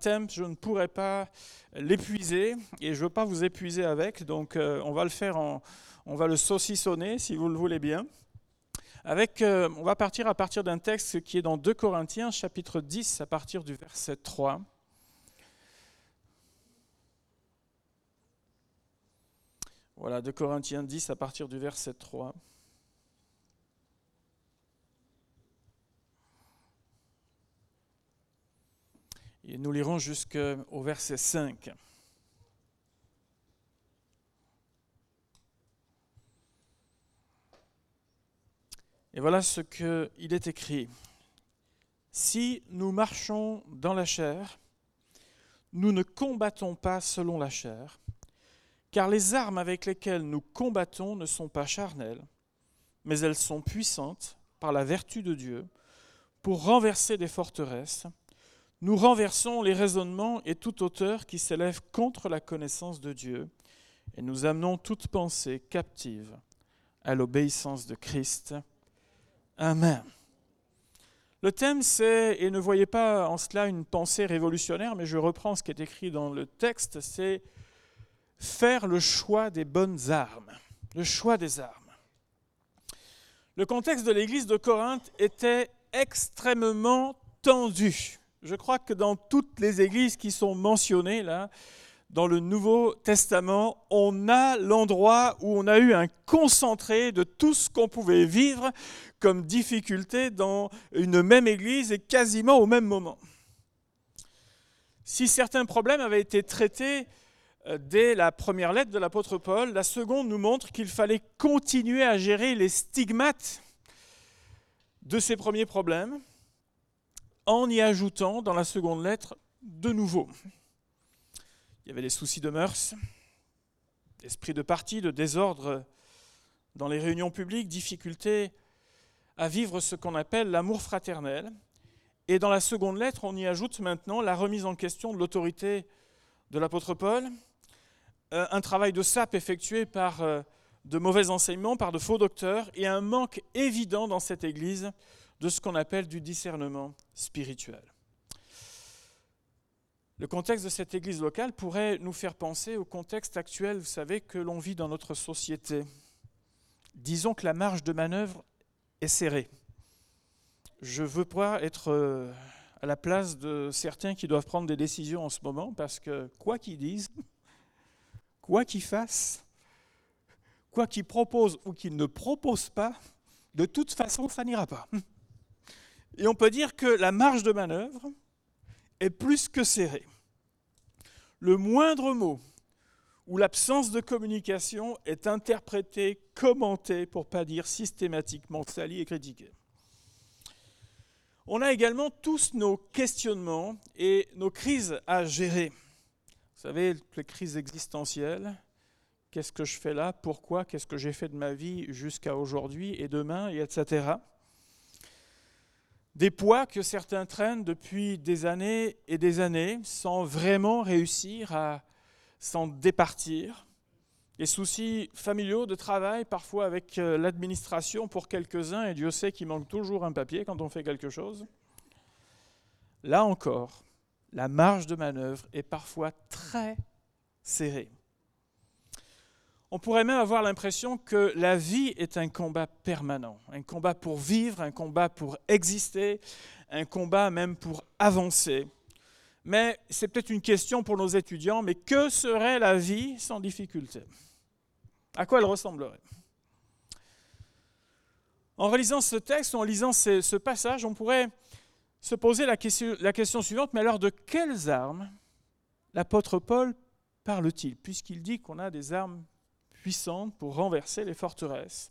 thème, je ne pourrais pas l'épuiser et je ne veux pas vous épuiser avec, donc euh, on va le faire en, on va le saucissonner si vous le voulez bien. Avec, euh, on va partir à partir d'un texte qui est dans 2 Corinthiens chapitre 10 à partir du verset 3. Voilà, 2 Corinthiens 10 à partir du verset 3. Et nous lirons jusqu'au verset 5. Et voilà ce qu'il est écrit. Si nous marchons dans la chair, nous ne combattons pas selon la chair, car les armes avec lesquelles nous combattons ne sont pas charnelles, mais elles sont puissantes par la vertu de Dieu pour renverser des forteresses nous renversons les raisonnements et toute hauteur qui s'élève contre la connaissance de Dieu, et nous amenons toute pensée captive à l'obéissance de Christ. Amen. Le thème, c'est, et ne voyez pas en cela une pensée révolutionnaire, mais je reprends ce qui est écrit dans le texte, c'est faire le choix des bonnes armes. Le choix des armes. Le contexte de l'église de Corinthe était extrêmement tendu. Je crois que dans toutes les églises qui sont mentionnées là, dans le Nouveau Testament, on a l'endroit où on a eu un concentré de tout ce qu'on pouvait vivre comme difficulté dans une même église et quasiment au même moment. Si certains problèmes avaient été traités euh, dès la première lettre de l'apôtre Paul, la seconde nous montre qu'il fallait continuer à gérer les stigmates de ces premiers problèmes en y ajoutant dans la seconde lettre de nouveau. Il y avait les soucis de mœurs, esprit de parti, de désordre dans les réunions publiques, difficulté à vivre ce qu'on appelle l'amour fraternel. Et dans la seconde lettre, on y ajoute maintenant la remise en question de l'autorité de l'apôtre Paul, euh, un travail de sape effectué par euh, de mauvais enseignements, par de faux docteurs, et un manque évident dans cette Église de ce qu'on appelle du discernement spirituel. Le contexte de cette église locale pourrait nous faire penser au contexte actuel, vous savez, que l'on vit dans notre société. Disons que la marge de manœuvre est serrée. Je veux pas être euh, à la place de certains qui doivent prendre des décisions en ce moment, parce que quoi qu'ils disent, quoi qu'ils fassent, quoi qu'ils proposent ou qu'ils ne proposent pas, de toute façon, ça n'ira pas. Et on peut dire que la marge de manœuvre est plus que serrée. Le moindre mot ou l'absence de communication est interprété, commenté, pour pas dire systématiquement sali et critiqué. On a également tous nos questionnements et nos crises à gérer. Vous savez, les crises existentielles, qu'est-ce que je fais là, pourquoi, qu'est-ce que j'ai fait de ma vie jusqu'à aujourd'hui et demain, et etc des poids que certains traînent depuis des années et des années sans vraiment réussir à s'en départir. Les soucis familiaux de travail, parfois avec euh, l'administration pour quelques-uns, et Dieu sait qu'il manque toujours un papier quand on fait quelque chose. Là encore, la marge de manœuvre est parfois très serrée. On pourrait même avoir l'impression que la vie est un combat permanent, un combat pour vivre, un combat pour exister, un combat même pour avancer. Mais c'est peut-être une question pour nos étudiants, mais que serait la vie sans difficulté? À quoi elle ressemblerait? En relisant ce texte, en lisant ce, passage, on pourrait se poser la question, la question suivante, mais alors de quelles armes l'apôtre Paul parle-t-il Puisqu'il dit qu'on a des armes puissante pour renverser les forteresses.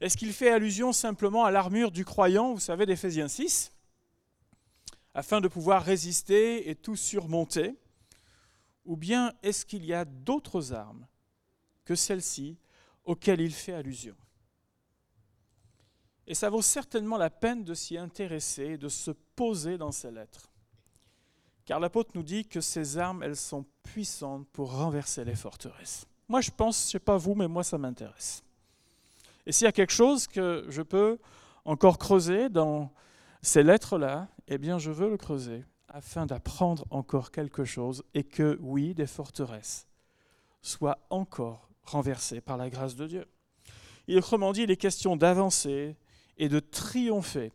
Est-ce qu'il fait allusion simplement à l'armure du croyant, vous savez, d'Éphésiens 6, afin de pouvoir résister et tout surmonter? Ou bien est-ce qu'il y a d'autres armes que celles-ci auxquelles il fait allusion? Et ça vaut certainement la peine de s'y intéresser, de se poser dans ces lettres. Car l'apôtre nous dit que ces armes, elles sont puissantes pour renverser les forteresses. Moi, je pense, je ne sais pas vous, mais moi, ça m'intéresse. Et s'il y a quelque chose que je peux encore creuser dans ces lettres-là, eh bien, je veux le creuser afin d'apprendre encore quelque chose et que, oui, des forteresses soient encore renversées par la grâce de Dieu. Et autrement dit, il est question d'avancer et de triompher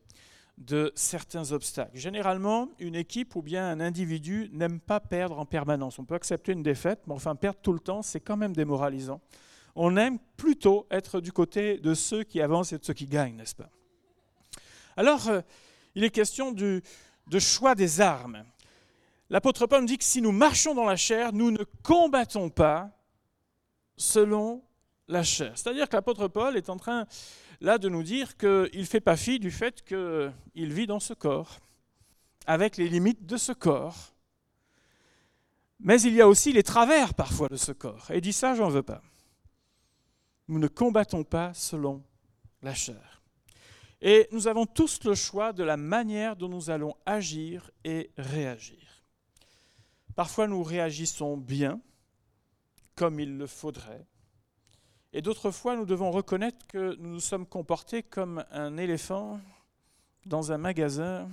de certains obstacles. Généralement, une équipe ou bien un individu n'aime pas perdre en permanence. On peut accepter une défaite, mais enfin perdre tout le temps, c'est quand même démoralisant. On aime plutôt être du côté de ceux qui avancent et de ceux qui gagnent, n'est-ce pas? Alors, euh, il est question du, de choix des armes. L'apôtre Paul dit que si nous marchons dans la chair, nous ne combattons pas selon la chair. C'est-à-dire que l'apôtre Paul est en train là de nous dire qu'il ne fait pas fi du fait qu'il vit dans ce corps, avec les limites de ce corps. Mais il y a aussi les travers parfois de ce corps. Et dit ça, j'en veux pas. Nous ne combattons pas selon la chair. Et nous avons tous le choix de la manière dont nous allons agir et réagir. Parfois nous réagissons bien, comme il le faudrait, et d'autres fois nous devons reconnaître que nous nous sommes comportés comme un éléphant dans un magasin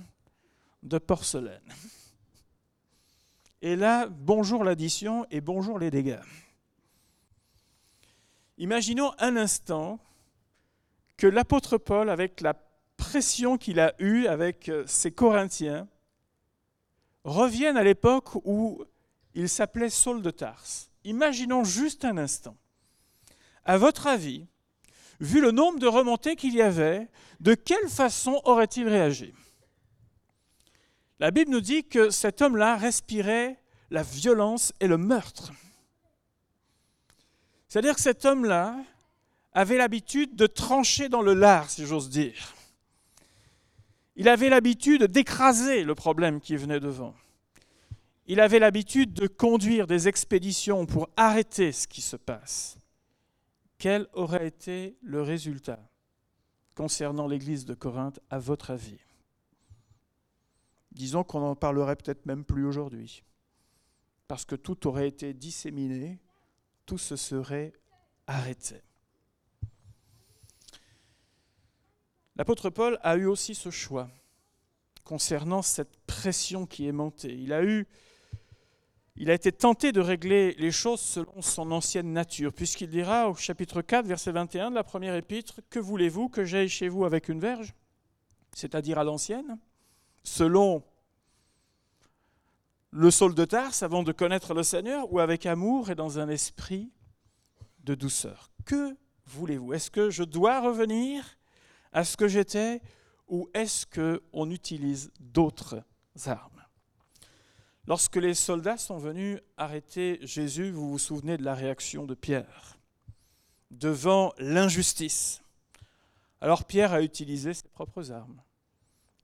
de porcelaine. Et là, bonjour l'addition et bonjour les dégâts. Imaginons un instant que l'apôtre Paul, avec la pression qu'il a eue avec euh, ses Corinthiens, revienne à l'époque où il s'appelait Saul de Tarse. Imaginons juste un instant. À votre avis, vu le nombre de remontées qu'il y avait, de quelle façon aurait-il réagi? La Bible nous dit que cet homme-là respirait la violence et le meurtre. C'est-à-dire que cet homme-là avait l'habitude de trancher dans le lard, si j'ose dire. Il avait l'habitude d'écraser le problème qui venait devant. Il avait l'habitude de conduire des expéditions pour arrêter ce qui se passe. Quel aurait été le résultat concernant l'Église de Corinthe, à votre avis? Disons qu'on n'en parlerait peut-être même plus aujourd'hui, parce que tout aurait été disséminé, tout se serait arrêté. L'apôtre Paul a eu aussi ce choix concernant cette pression qui est montée. Il a eu il a été tenté de régler les choses selon son ancienne nature, puisqu'il dira au chapitre 4, verset 21 de la première épître, Que voulez-vous que j'aille chez vous avec une verge? C'est-à-dire à, l'ancienne, selon le sol de Tarse, avant de connaître le Seigneur, ou avec amour et dans un esprit de douceur. Que voulez-vous? Est-ce que je dois revenir à ce que j'étais ou est-ce qu'on utilise d'autres armes? Lorsque les soldats sont venus arrêter Jésus, vous vous souvenez de la réaction de Pierre devant l'injustice. Alors Pierre a utilisé ses propres armes.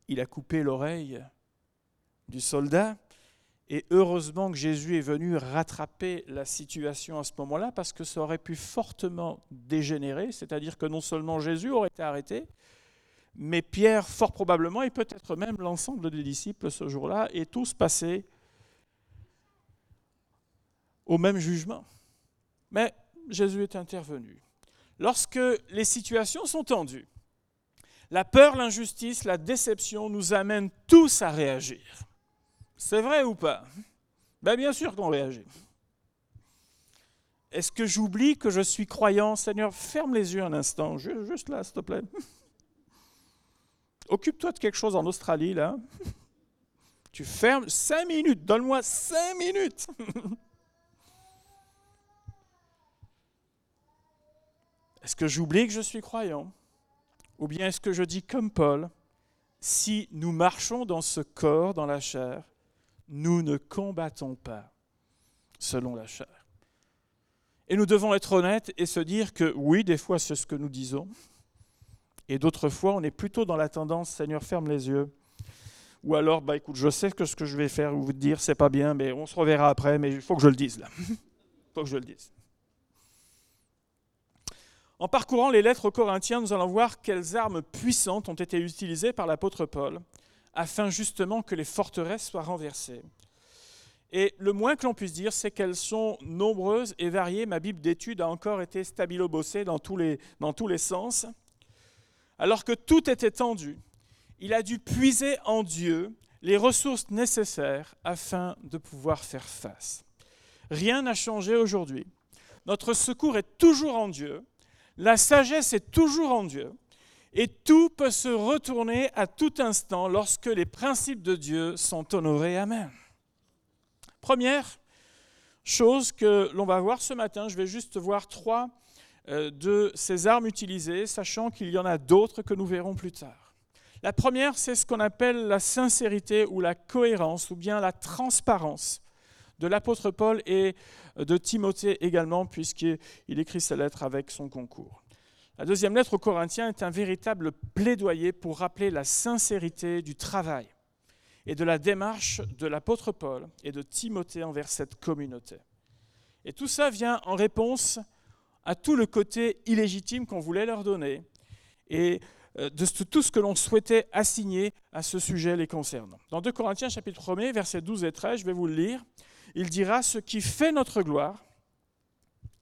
Il a coupé l'oreille du soldat et heureusement que Jésus est venu rattraper la situation à ce moment-là parce que ça aurait pu fortement dégénérer, c'est-à-dire que non seulement Jésus aurait été arrêté, mais Pierre fort probablement et peut-être même l'ensemble des disciples ce jour-là et tous passés au même jugement. Mais Jésus est intervenu. Lorsque les situations sont tendues, la peur, l'injustice, la déception nous amènent tous à réagir. C'est vrai ou pas? Ben Bien sûr qu'on réagit. Est-ce que j'oublie que je suis croyant? Seigneur, ferme les yeux un instant, juste là, s'il te plaît. Occupe-toi de quelque chose en Australie, là. Tu fermes cinq minutes, donne-moi cinq minutes. Est-ce que j'oublie que je suis croyant? Ou bien est-ce que je dis comme Paul, si nous marchons dans ce corps, dans la chair, nous ne combattons pas selon la chair? Et nous devons être honnêtes et se dire que oui, des fois c'est ce que nous disons, et d'autres fois on est plutôt dans la tendance Seigneur ferme les yeux, ou alors bah écoute je sais que ce que je vais faire ou vous dire c'est pas bien, mais on se reverra après, mais il faut que je le dise là, il faut que je le dise. En parcourant les lettres aux Corinthiens, nous allons voir quelles armes puissantes ont été utilisées par l'apôtre Paul afin justement que les forteresses soient renversées. Et le moins que l'on puisse dire, c'est qu'elles sont nombreuses et variées. Ma Bible d'études a encore été stabilo-bossée dans, tous les, dans tous les sens. Alors que tout était tendu, il a dû puiser en Dieu les ressources nécessaires afin de pouvoir faire face. Rien n'a changé aujourd'hui. Notre secours est toujours en Dieu, la sagesse est toujours en Dieu, et tout peut se retourner à tout instant lorsque les principes de Dieu sont honorés. Amen. Première chose que l'on va voir ce matin, je vais juste voir trois euh, de ces armes utilisées, sachant qu'il y en a d'autres que nous verrons plus tard. La première, c'est ce qu'on appelle la sincérité ou la cohérence ou bien la transparence de l'apôtre Paul et de Timothée également, puisqu'il écrit sa lettre avec son concours. La deuxième lettre aux Corinthiens est un véritable plaidoyer pour rappeler la sincérité du travail et de la démarche de l'apôtre Paul et de Timothée envers cette communauté. Et tout ça vient en réponse à tout le côté illégitime qu'on voulait leur donner et euh, de tout ce que l'on souhaitait assigner à ce sujet les concernant. Dans 2 Corinthiens chapitre 1 versets 12 et 13, je vais vous le lire, il dira, ce qui fait notre gloire,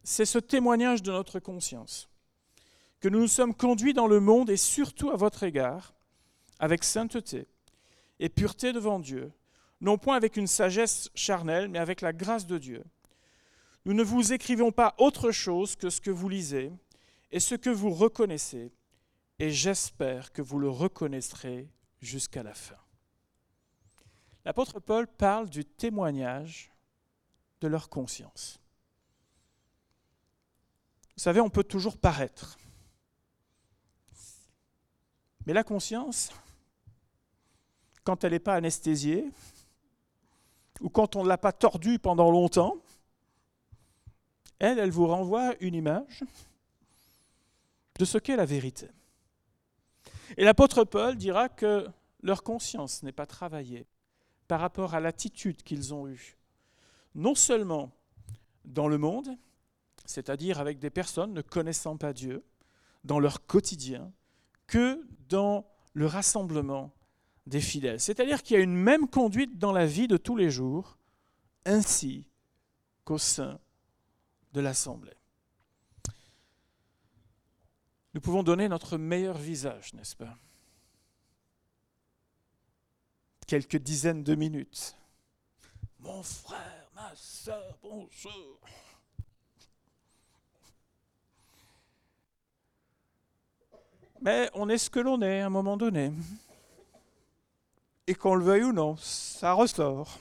c'est ce témoignage de notre conscience, que nous nous sommes conduits dans le monde et surtout à votre égard, avec sainteté et pureté devant Dieu, non point avec une sagesse charnelle, mais avec la grâce de Dieu nous ne vous écrivons pas autre chose que ce que vous lisez et ce que vous reconnaissez, et j'espère que vous le reconnaîtrez jusqu'à la fin. L'apôtre Paul parle du témoignage de leur conscience. Vous savez, on peut toujours paraître. Mais la conscience, quand elle n'est pas anesthésiée, ou quand on ne l'a pas tordue pendant longtemps, elle, elle vous renvoie une image de ce qu'est la vérité. Et l'apôtre Paul dira que leur conscience n'est pas travaillée par rapport à l'attitude qu'ils ont eue, non seulement dans le monde, c'est-à-dire avec des personnes ne connaissant pas Dieu, dans leur quotidien, que dans le rassemblement des fidèles. C'est-à-dire qu'il y a une même conduite dans la vie de tous les jours, ainsi qu'au sein de l'Assemblée. Nous pouvons donner notre meilleur visage, n'est-ce pas? Quelques dizaines de minutes. Mon frère, ma soeur, bonjour. Mais on est ce que l'on est à un moment donné. Et qu'on le veuille ou non, ça ressort.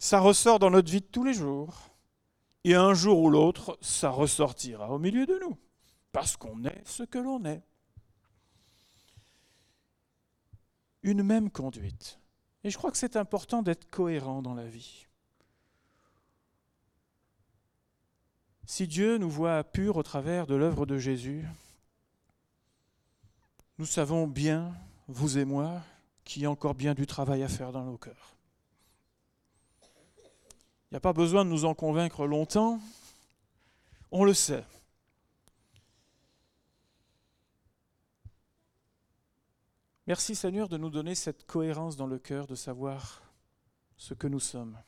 ça ressort dans notre vie de tous les jours. Et un jour ou l'autre, ça ressortira au milieu de nous, parce qu'on est ce que l'on est. Une même conduite. Et je crois que c'est important d'être cohérent dans la vie. Si Dieu nous voit purs au travers de l'œuvre de Jésus, nous savons bien, vous et moi, qu'il y a encore bien du travail à faire dans nos cœurs. Il n'y a pas besoin de nous en convaincre longtemps. On le sait. Merci Seigneur de nous donner cette cohérence dans le cœur, de savoir ce que nous sommes.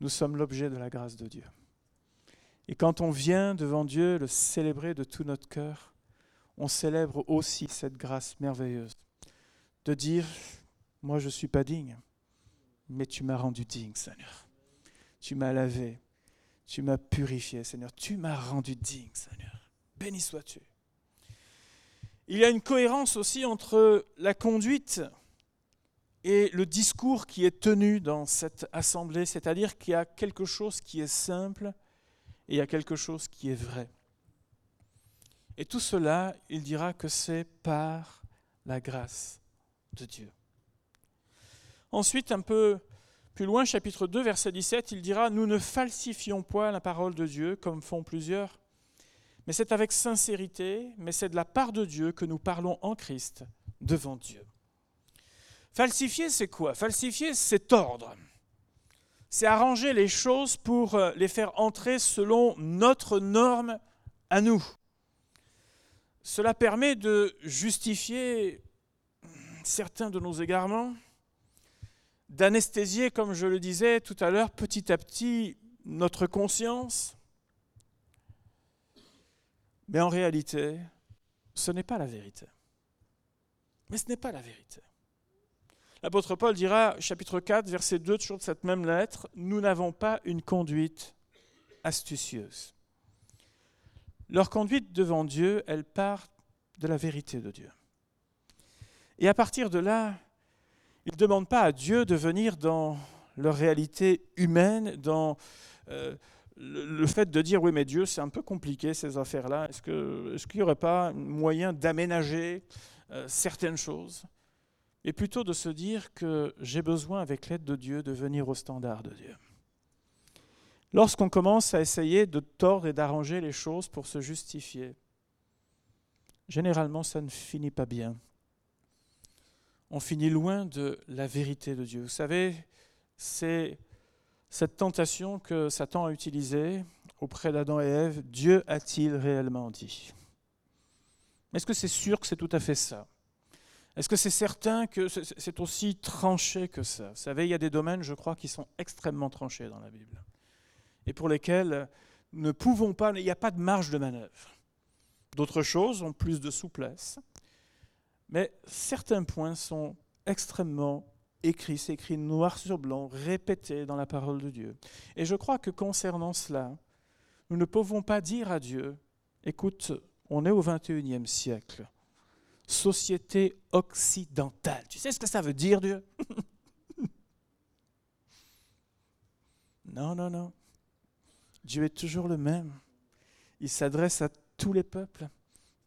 Nous sommes l'objet de la grâce de Dieu. Et quand on vient devant Dieu le célébrer de tout notre cœur, on célèbre aussi cette grâce merveilleuse de dire, moi je ne suis pas digne, mais tu m'as rendu digne Seigneur. Tu m'as lavé, tu m'as purifié, Seigneur. Tu m'as rendu digne, Seigneur. Béni sois-tu. Il y a une cohérence aussi entre la conduite et le discours qui est tenu dans cette assemblée, c'est-à-dire qu'il y a quelque chose qui est simple et il y a quelque chose qui est vrai. Et tout cela, il dira que c'est par la grâce de Dieu. Ensuite, un peu plus loin, chapitre 2, verset 17, il dira, Nous ne falsifions point la parole de Dieu, comme font plusieurs, mais c'est avec sincérité, mais c'est de la part de Dieu que nous parlons en Christ devant Dieu. Falsifier, c'est quoi? Falsifier, c'est tordre. C'est arranger les choses pour euh, les faire entrer selon notre norme à nous. Cela permet de justifier certains de nos égarements, d'anesthésier, comme je le disais tout à l'heure, petit à petit notre conscience. Mais en réalité, ce n'est pas la vérité. Mais ce n'est pas la vérité. L'apôtre Paul dira, chapitre 4, verset 2, toujours de cette même lettre, Nous n'avons pas une conduite astucieuse. Leur conduite devant Dieu, elle part de la vérité de Dieu. Et à partir de là, ils ne demandent pas à Dieu de venir dans leur réalité humaine, dans euh, le, fait de dire oui mais Dieu c'est un peu compliqué ces affaires-là, est-ce qu'il n'y aurait pas moyen d'aménager euh, certaines choses? Et plutôt de se dire que j'ai besoin avec l'aide de Dieu de venir au standard de Dieu. Lorsqu'on commence à essayer de tordre et d'arranger les choses pour se justifier, généralement ça ne finit pas bien. On finit loin de la vérité de Dieu. Vous savez, c'est cette tentation que Satan a utilisée auprès d'Adam et Ève. Dieu a-t-il réellement dit? Est-ce que c'est sûr que c'est tout à fait ça? Est-ce que c'est certain que c'est aussi tranché que ça? Vous savez, il y a des domaines, je crois, qui sont extrêmement tranchés dans la Bible et pour lesquels ne pouvons pas, il n'y a pas de marge de manœuvre. D'autres choses ont plus de souplesse, mais certains points sont extrêmement écrits, c'est écrit noir sur blanc, répété dans la parole de Dieu. Et je crois que concernant cela, nous ne pouvons pas dire à Dieu, écoute, on est au 21e siècle, société occidentale. Tu sais ce que ça veut dire, Dieu? Non, non, non. Dieu est toujours le même. Il s'adresse à tous les peuples,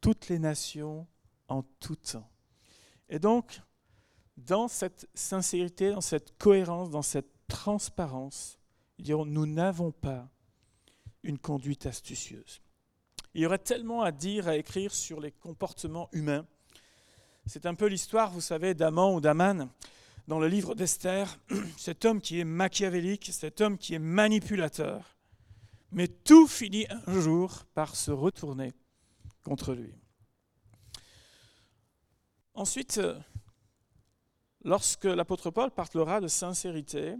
toutes les nations, en tout temps. Et donc, dans cette sincérité, dans cette cohérence, dans cette transparence, ils nous n'avons pas une conduite astucieuse. Il y aurait tellement à dire, à écrire sur les comportements humains. C'est un peu l'histoire, vous savez, d'Aman ou d'Aman dans le livre d'Esther, cet homme qui est machiavélique, cet homme qui est manipulateur, mais tout finit un jour par se retourner contre lui. Ensuite, euh, lorsque l'apôtre Paul parlera de sincérité,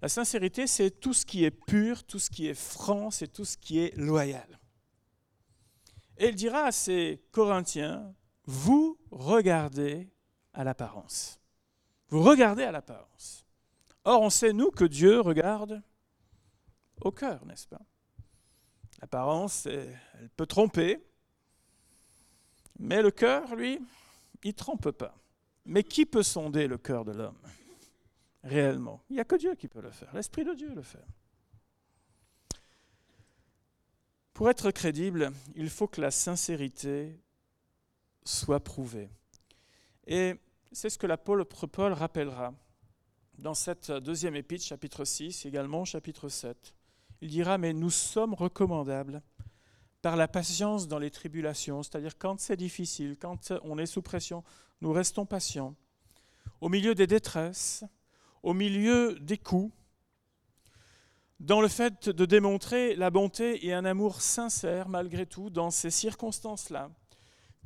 la sincérité, c'est tout ce qui est pur, tout ce qui est franc, c'est tout ce qui est loyal. Et il dira à ces Corinthiens, vous regardez à l'apparence. Vous regardez à l'apparence. Or, on sait, nous, que Dieu regarde au cœur, n'est-ce pas? L'apparence, elle peut tromper, mais le cœur, lui, il ne trompe pas. Mais qui peut sonder le cœur de l'homme réellement? Il n'y a que Dieu qui peut le faire. L'Esprit de Dieu le fait. Pour être crédible, il faut que la sincérité soit prouvée. Et c'est ce que l'apôtre Paul rappellera dans cette deuxième épître, chapitre 6, également chapitre 7. Il dira, mais nous sommes recommandables par la patience dans les tribulations, c'est-à-dire quand c'est difficile, quand on est sous pression, nous restons patients. Au milieu des détresses, au milieu des coups, dans le fait de démontrer la bonté et un amour sincère malgré tout dans ces circonstances-là.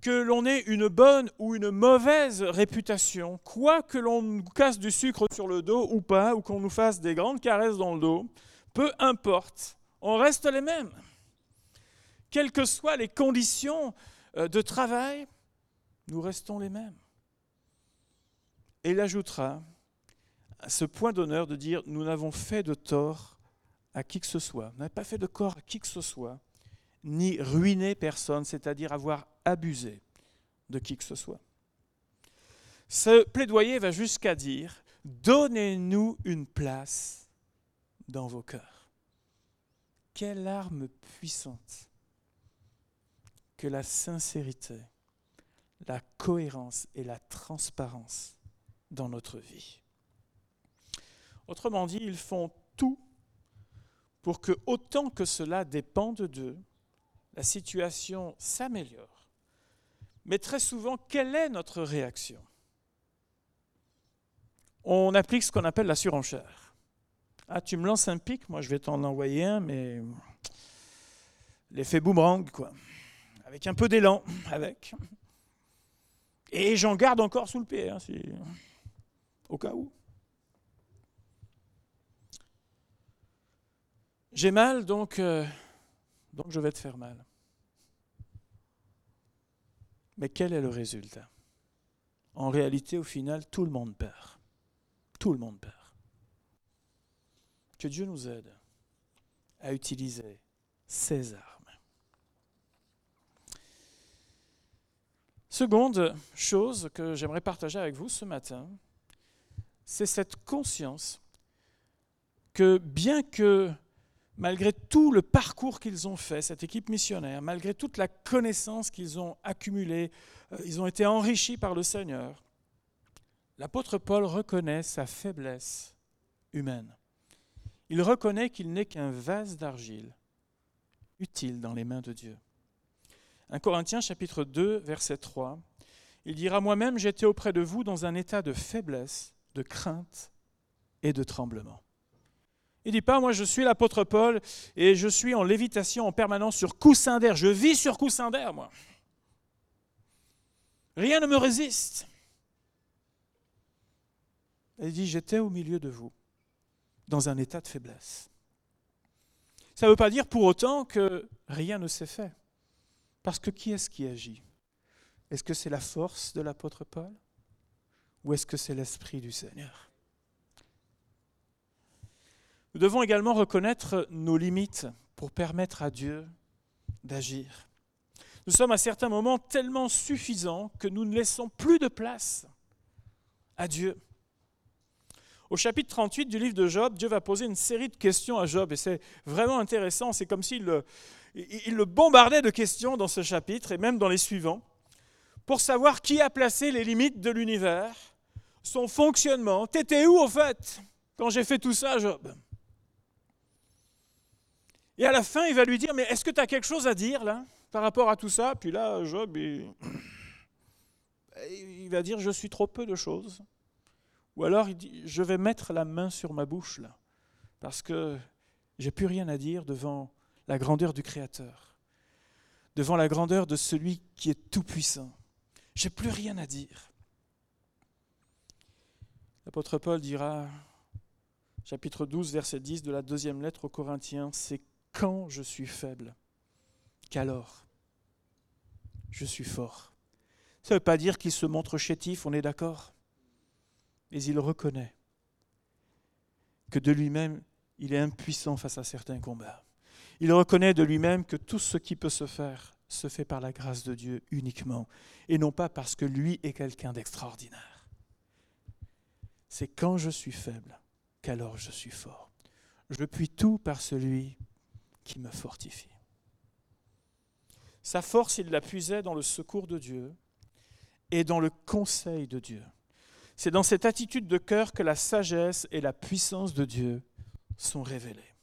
Que l'on ait une bonne ou une mauvaise réputation, quoi que l'on nous casse du sucre sur le dos ou pas, ou qu'on nous fasse des grandes caresses dans le dos, peu importe, on reste les mêmes quelles que soient les conditions euh, de travail, nous restons les mêmes. Et il ajoutera ce point d'honneur de dire, nous n'avons fait de tort à qui que ce soit, nous n'avons pas fait de corps à qui que ce soit, ni ruiné personne, c'est-à-dire avoir abusé de qui que ce soit. Ce plaidoyer va jusqu'à dire, donnez-nous une place dans vos cœurs. Quelle arme puissante que la sincérité, la cohérence et la transparence dans notre vie. Autrement dit, ils font tout pour que, autant que cela dépende d'eux, la situation s'améliore. Mais très souvent, quelle est notre réaction? On applique ce qu'on appelle la surenchère. Ah, tu me lances un pic, moi je vais t'en envoyer un, mais l'effet boomerang, quoi avec un peu d'élan, avec. Et j'en garde encore sous le pied, hein, au cas où. J'ai mal, donc, euh, donc je vais te faire mal. Mais quel est le résultat? En réalité, au final, tout le monde perd. Tout le monde perd. Que Dieu nous aide à utiliser ses armes. Seconde chose que j'aimerais partager avec vous ce matin, c'est cette conscience que bien que malgré tout le parcours qu'ils ont fait, cette équipe missionnaire, malgré toute la connaissance qu'ils ont accumulée, euh, ils ont été enrichis par le Seigneur, l'apôtre Paul reconnaît sa faiblesse humaine. Il reconnaît qu'il n'est qu'un vase d'argile, utile dans les mains de Dieu. 1 Corinthiens chapitre 2, verset 3, il dira, Moi-même j'étais auprès de vous dans un état de faiblesse, de crainte et de tremblement. Il dit pas, moi je suis l'apôtre Paul et je suis en lévitation en permanence sur coussin d'air. Je vis sur coussin d'air, moi. Rien ne me résiste. Il dit, j'étais au milieu de vous, dans un état de faiblesse. Ça ne veut pas dire pour autant que rien ne s'est fait. Parce que qui est-ce qui agit? Est-ce que c'est la force de l'apôtre Paul? Ou est-ce que c'est l'Esprit du Seigneur? Nous devons également reconnaître nos limites pour permettre à Dieu d'agir. Nous sommes à certains moments tellement suffisants que nous ne laissons plus de place à Dieu. Au chapitre 38 du livre de Job, Dieu va poser une série de questions à Job et c'est vraiment intéressant. C'est comme s'il le, il le bombardait de questions dans ce chapitre et même dans les suivants pour savoir qui a placé les limites de l'univers, son fonctionnement. T'étais où au fait quand j'ai fait tout ça, Job? Et à la fin, il va lui dire, mais est-ce que tu as quelque chose à dire là par rapport à tout ça? Puis là, Job, il... va dire, je suis trop peu de choses. Ou alors, il dit, je vais mettre la main sur ma bouche là, parce que j'ai plus rien à dire devant la grandeur du Créateur, devant la grandeur de celui qui est tout-puissant. J'ai plus rien à dire. L'apôtre Paul dira, chapitre 12, verset 10 de la deuxième lettre aux Corinthiens, c'est quand je suis faible, qu'alors je suis fort? Ça ne veut pas dire qu'il se montre chétif, on est d'accord, mais il reconnaît que de lui-même, il est impuissant face à certains combats. Il reconnaît de lui-même que tout ce qui peut se faire se fait par la grâce de Dieu uniquement, et non pas parce que lui est quelqu'un d'extraordinaire. C'est quand je suis faible qu'alors je suis fort. Je puis tout par celui qui me fortifie. Sa force, il la puisait dans le secours de Dieu et dans le conseil de Dieu. C'est dans cette attitude de cœur que la sagesse et la puissance de Dieu sont révélées.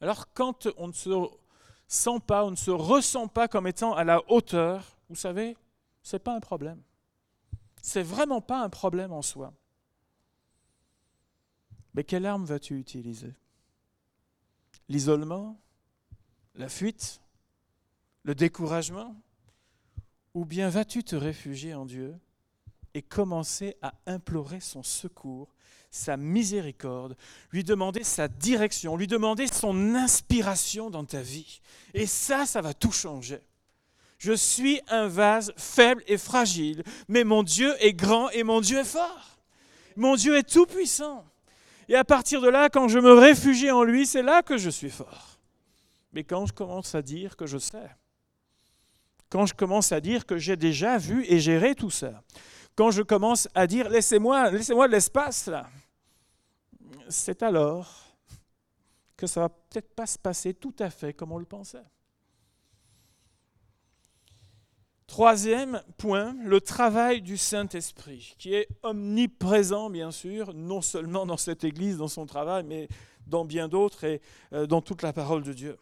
Alors quand on ne se sent pas, on ne se ressent pas comme étant à la hauteur, vous savez, ce n'est pas un problème. C'est vraiment pas un problème en soi. Mais quelle arme vas-tu utiliser? L'isolement, la fuite, le découragement? Ou bien vas-tu te réfugier en Dieu? Et commencer à implorer son secours, sa miséricorde, lui demander sa direction, lui demander son inspiration dans ta vie Et ça, ça va tout changer. Je suis un vase faible et fragile, mais mon Dieu est grand et mon Dieu est fort. Mon Dieu est tout puissant. Et à partir de là, quand je me réfugie en lui, c'est là que je suis fort. Mais quand je commence à dire que je sais, quand je commence à dire que j'ai déjà vu et géré tout ça, quand je commence à dire laissez-moi, laissez-moi de l'espace là, c'est alors que ça va peut-être pas se passer tout à fait comme on le pensait. Troisième point, le travail du Saint-Esprit, qui est omniprésent, bien sûr, non seulement dans cette Église, dans son travail, mais dans bien d'autres et euh, dans toute la parole de Dieu.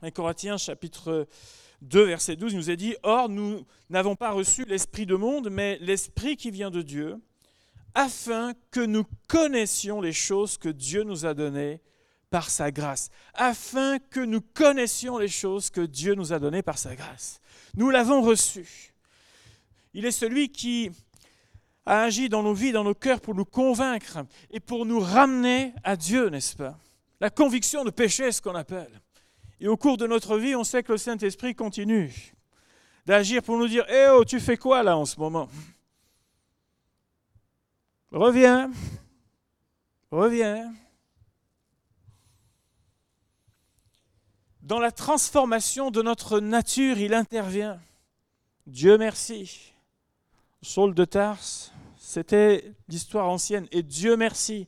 En Corinthiens chapitre 2, verset 12, il nous est dit, Or, nous n'avons pas reçu l'Esprit de monde, mais l'Esprit qui vient de Dieu, afin que nous connaissions les choses que Dieu nous a données par sa grâce, afin que nous connaissions les choses que Dieu nous a données par sa grâce. Nous l'avons reçu. Il est celui qui a agi dans nos vies, dans nos cœurs pour nous convaincre et pour nous ramener à Dieu, n'est-ce pas? La conviction de péché, ce qu'on appelle. Et au cours de notre vie, on sait que le Saint-Esprit continue d'agir pour nous dire Eh oh, tu fais quoi là en ce moment? Reviens. Reviens. Dans la transformation de notre nature, il intervient. Dieu merci. Saul de Tarse, c'était l'histoire ancienne. Et Dieu merci,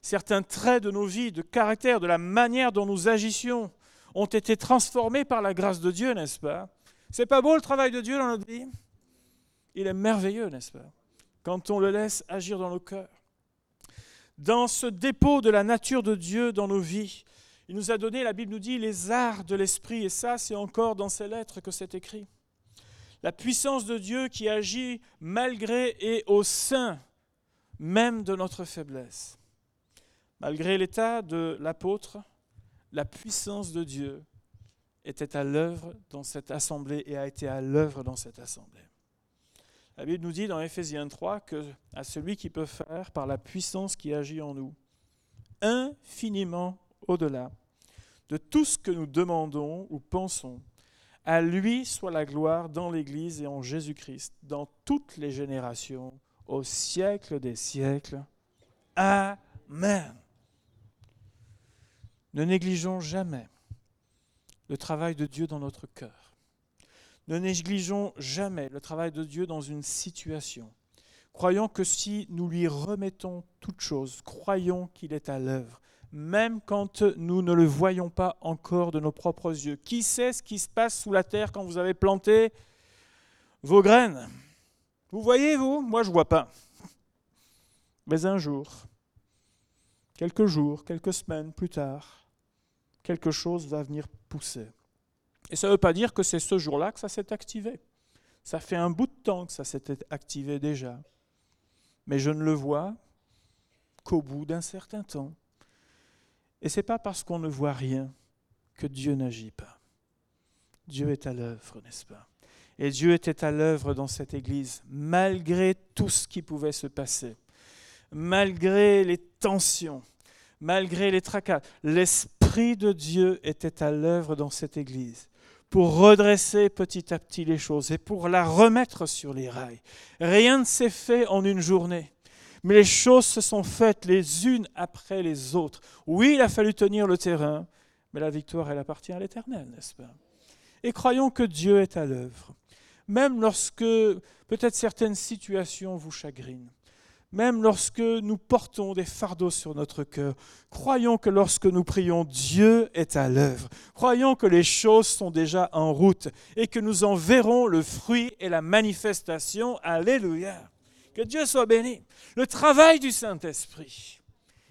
certains traits de nos vies, de caractère, de la manière dont nous agissions, ont été transformés par la grâce de Dieu, n'est-ce pas? C'est pas beau le travail de Dieu dans notre vie? Il est merveilleux, n'est-ce pas? Quand on le laisse agir dans nos cœurs. Dans ce dépôt de la nature de Dieu dans nos vies, il nous a donné, la Bible nous dit, les arts de l'esprit. Et ça, c'est encore dans ces lettres que c'est écrit. La puissance de Dieu qui agit malgré et au sein même de notre faiblesse. Malgré l'état de l'apôtre, la puissance de Dieu était à l'œuvre dans cette assemblée et a été à l'œuvre dans cette assemblée. La Bible nous dit dans Éphésiens 3 que à celui qui peut faire par la puissance qui agit en nous infiniment au-delà de tout ce que nous demandons ou pensons, à lui soit la gloire dans l'Église et en Jésus-Christ, dans toutes les générations, au siècle des siècles. Amen. Ne négligeons jamais le travail de Dieu dans notre cœur. Ne négligeons jamais le travail de Dieu dans une situation. Croyons que si nous lui remettons toute chose, croyons qu'il est à l'œuvre, même quand nous ne le voyons pas encore de nos propres yeux. Qui sait ce qui se passe sous la terre quand vous avez planté vos graines? Vous voyez, vous? Moi, je ne vois pas. Mais un jour, quelques jours, quelques semaines plus tard, quelque chose va venir pousser. Et ça ne veut pas dire que c'est ce jour-là que ça s'est activé. Ça fait un bout de temps que ça s'était activé déjà. Mais je ne le vois qu'au bout d'un certain temps. Et ce n'est pas parce qu'on ne voit rien que Dieu n'agit pas. Dieu est à l'œuvre, n'est-ce pas? Et Dieu était à l'œuvre dans cette Église, malgré tout ce qui pouvait se passer, malgré les tensions, malgré les tracas. L'Esprit de Dieu était à l'œuvre dans cette Église pour redresser petit à petit les choses et pour la remettre sur les rails. Rien ne s'est fait en une journée, mais les choses se sont faites les unes après les autres. Oui, il a fallu tenir le terrain, mais la victoire, elle appartient à l'Éternel, n'est-ce pas? Et croyons que Dieu est à l'œuvre, même lorsque peut-être certaines situations vous chagrinent même lorsque nous portons des fardeaux sur notre cœur, croyons que lorsque nous prions, Dieu est à l'œuvre. Croyons que les choses sont déjà en route et que nous en verrons le fruit et la manifestation. Alléluia. Que Dieu soit béni. Le travail du Saint-Esprit,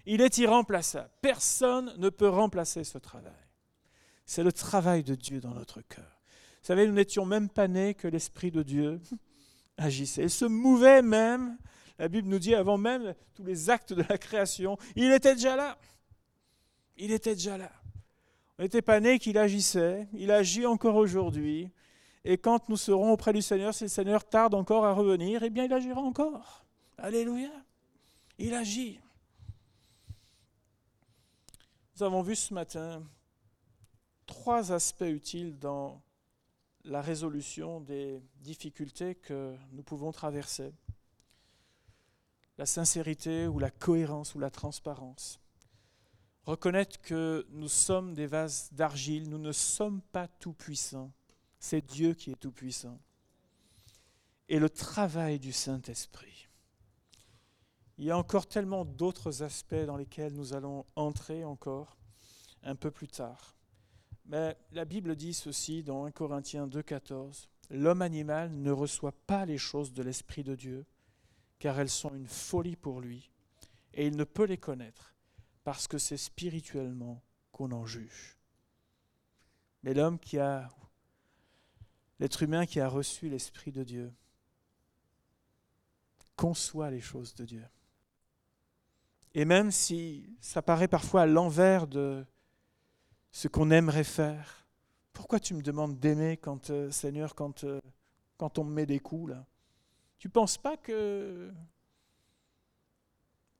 il est irremplaçable. Personne ne peut remplacer ce travail. C'est le travail de Dieu dans notre cœur. Vous savez, nous n'étions même pas nés que l'Esprit de Dieu agissait. Il se mouvait même la Bible nous dit avant même tous les actes de la création, il était déjà là. Il était déjà là. On n'était pas né qu'il agissait, il agit encore aujourd'hui. Et quand nous serons auprès du Seigneur, si le Seigneur tarde encore à revenir, eh bien il agira encore. Alléluia. Il agit. Nous avons vu ce matin trois aspects utiles dans la résolution des difficultés que nous pouvons traverser la sincérité ou la cohérence ou la transparence. Reconnaître que nous sommes des vases d'argile, nous ne sommes pas tout-puissants, c'est Dieu qui est tout-puissant. Et le travail du Saint-Esprit. Il y a encore tellement d'autres aspects dans lesquels nous allons entrer encore un peu plus tard. Mais la Bible dit ceci dans 1 Corinthiens 2,14 L'homme animal ne reçoit pas les choses de l'Esprit de Dieu, car elles sont une folie pour lui, et il ne peut les connaître, parce que c'est spirituellement qu'on en juge. Mais l'homme qui a, l'être humain qui a reçu l'Esprit de Dieu, conçoit les choses de Dieu. Et même si ça paraît parfois à l'envers de ce qu'on aimerait faire, pourquoi tu me demandes d'aimer quand, euh, Seigneur, quand, euh, quand on me met des coups là? Tu ne penses pas que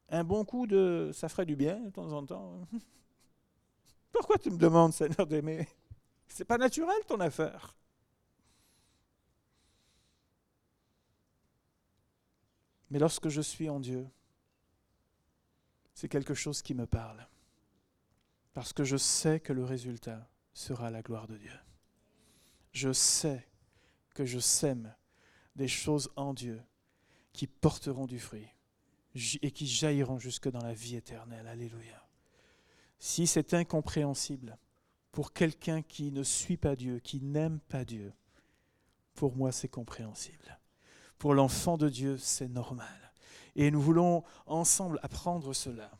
un bon coup de ça ferait du bien de temps en temps? Pourquoi tu me demandes, Seigneur, d'aimer C'est pas naturel ton affaire. Mais lorsque je suis en Dieu, c'est quelque chose qui me parle. Parce que je sais que le résultat sera la gloire de Dieu. Je sais que je sème des choses en Dieu qui porteront du fruit et qui jailliront jusque dans la vie éternelle. Alléluia. Si c'est incompréhensible pour quelqu'un qui ne suit pas Dieu, qui n'aime pas Dieu, pour moi c'est compréhensible. Pour l'enfant de Dieu, c'est normal. Et nous voulons ensemble apprendre cela.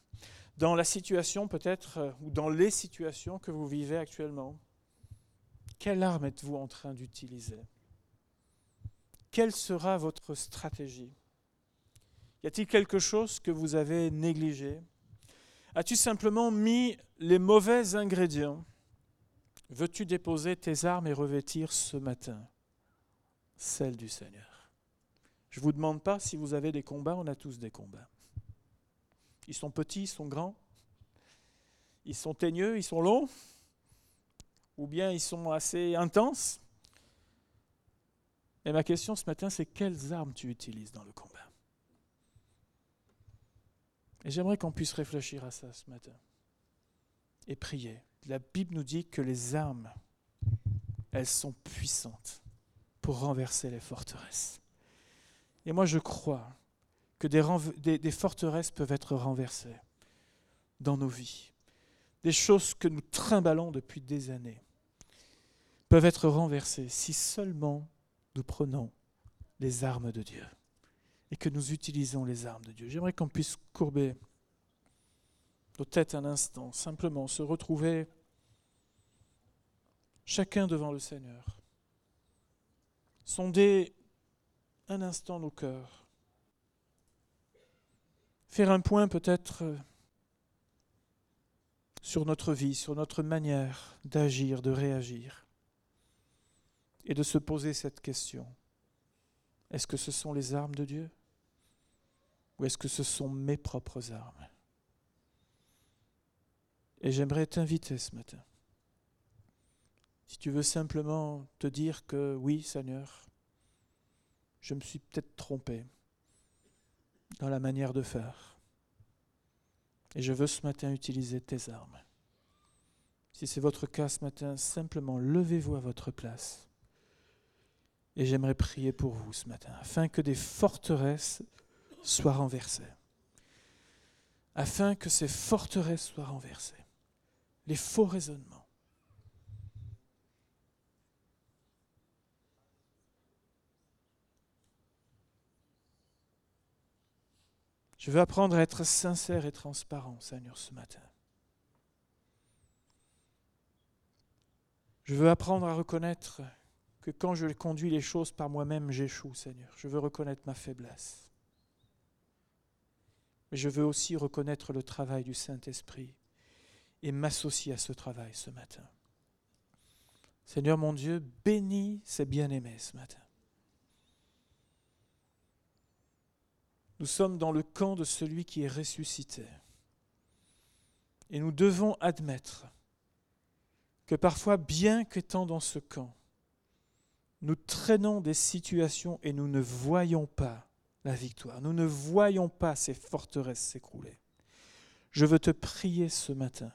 Dans la situation peut-être, euh, ou dans les situations que vous vivez actuellement, quelle arme êtes-vous en train d'utiliser Quelle sera votre stratégie? Y a-t-il quelque chose que vous avez négligé? As-tu simplement mis les mauvais ingrédients? Veux-tu déposer tes armes et revêtir ce matin? Celles du Seigneur. Je ne vous demande pas si vous avez des combats, on a tous des combats. Ils sont petits, ils sont grands, ils sont teigneux, ils sont longs, ou bien ils sont assez intenses. Et ma question ce matin, c'est quelles armes tu utilises dans le combat? Et j'aimerais qu'on puisse réfléchir à ça ce matin et prier. La Bible nous dit que les armes, elles sont puissantes pour renverser les forteresses. Et moi je crois que des, forteresses peuvent être renversées dans nos vies. Des choses que nous trimballons depuis des années peuvent être renversées si seulement nous prenons les armes de Dieu et que nous utilisons les armes de Dieu. J'aimerais qu'on puisse courber nos têtes un instant, simplement se retrouver chacun devant le Seigneur. Sonder un instant nos cœurs faire un point peut-être sur notre vie, sur notre manière d'agir, de réagir, et de se poser cette question. Est-ce que ce sont les armes de Dieu ou est-ce que ce sont mes propres armes? Et j'aimerais t'inviter ce matin, si tu veux simplement te dire que oui Seigneur, je me suis peut-être trompé, dans la manière de faire. Et je veux ce matin utiliser tes armes. Si c'est votre cas ce matin, simplement levez-vous à votre place. Et j'aimerais prier pour vous ce matin, afin que des forteresses soient renversées. Afin que ces forteresses soient renversées. Les faux raisonnements Je veux apprendre à être sincère et transparent, Seigneur, ce matin. Je veux apprendre à reconnaître que quand je conduis les choses par moi-même, j'échoue, Seigneur. Je veux reconnaître ma faiblesse. Mais je veux aussi reconnaître le travail du Saint-Esprit et m'associer à ce travail ce matin. Seigneur mon Dieu, bénis ces bien-aimés ce matin. Nous sommes dans le camp de celui qui est ressuscité. Et nous devons admettre que parfois, bien qu'étant dans ce camp, nous traînons des situations et nous ne voyons pas la victoire. Nous ne voyons pas ces forteresses s'écrouler. Je veux te prier ce matin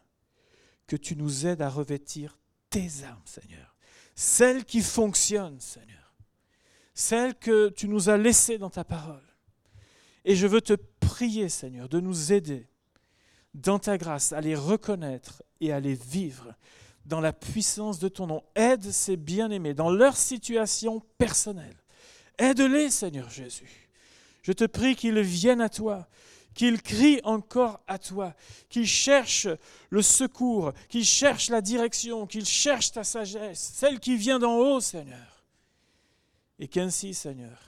que tu nous aides à revêtir tes armes, Seigneur. Celles qui fonctionnent, Seigneur. Celles que tu nous as laissées dans ta parole. Et je veux te prier, Seigneur, de nous aider dans ta grâce à les reconnaître et à les vivre dans la puissance de ton nom. Aide ces bien-aimés dans leur situation personnelle. Aide-les, Seigneur Jésus. Je te prie qu'ils viennent à toi, qu'ils crient encore à toi, qu'ils cherchent le secours, qu'ils cherchent la direction, qu'ils cherchent ta sagesse, celle qui vient d'en haut, Seigneur. Et qu'ainsi, Seigneur,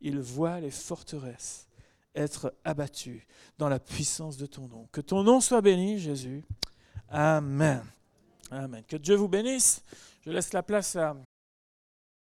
ils voient les forteresses être abattu dans la puissance de ton nom. Que ton nom soit béni, Jésus. Amen. Amen. Que Dieu vous bénisse. Je laisse la place à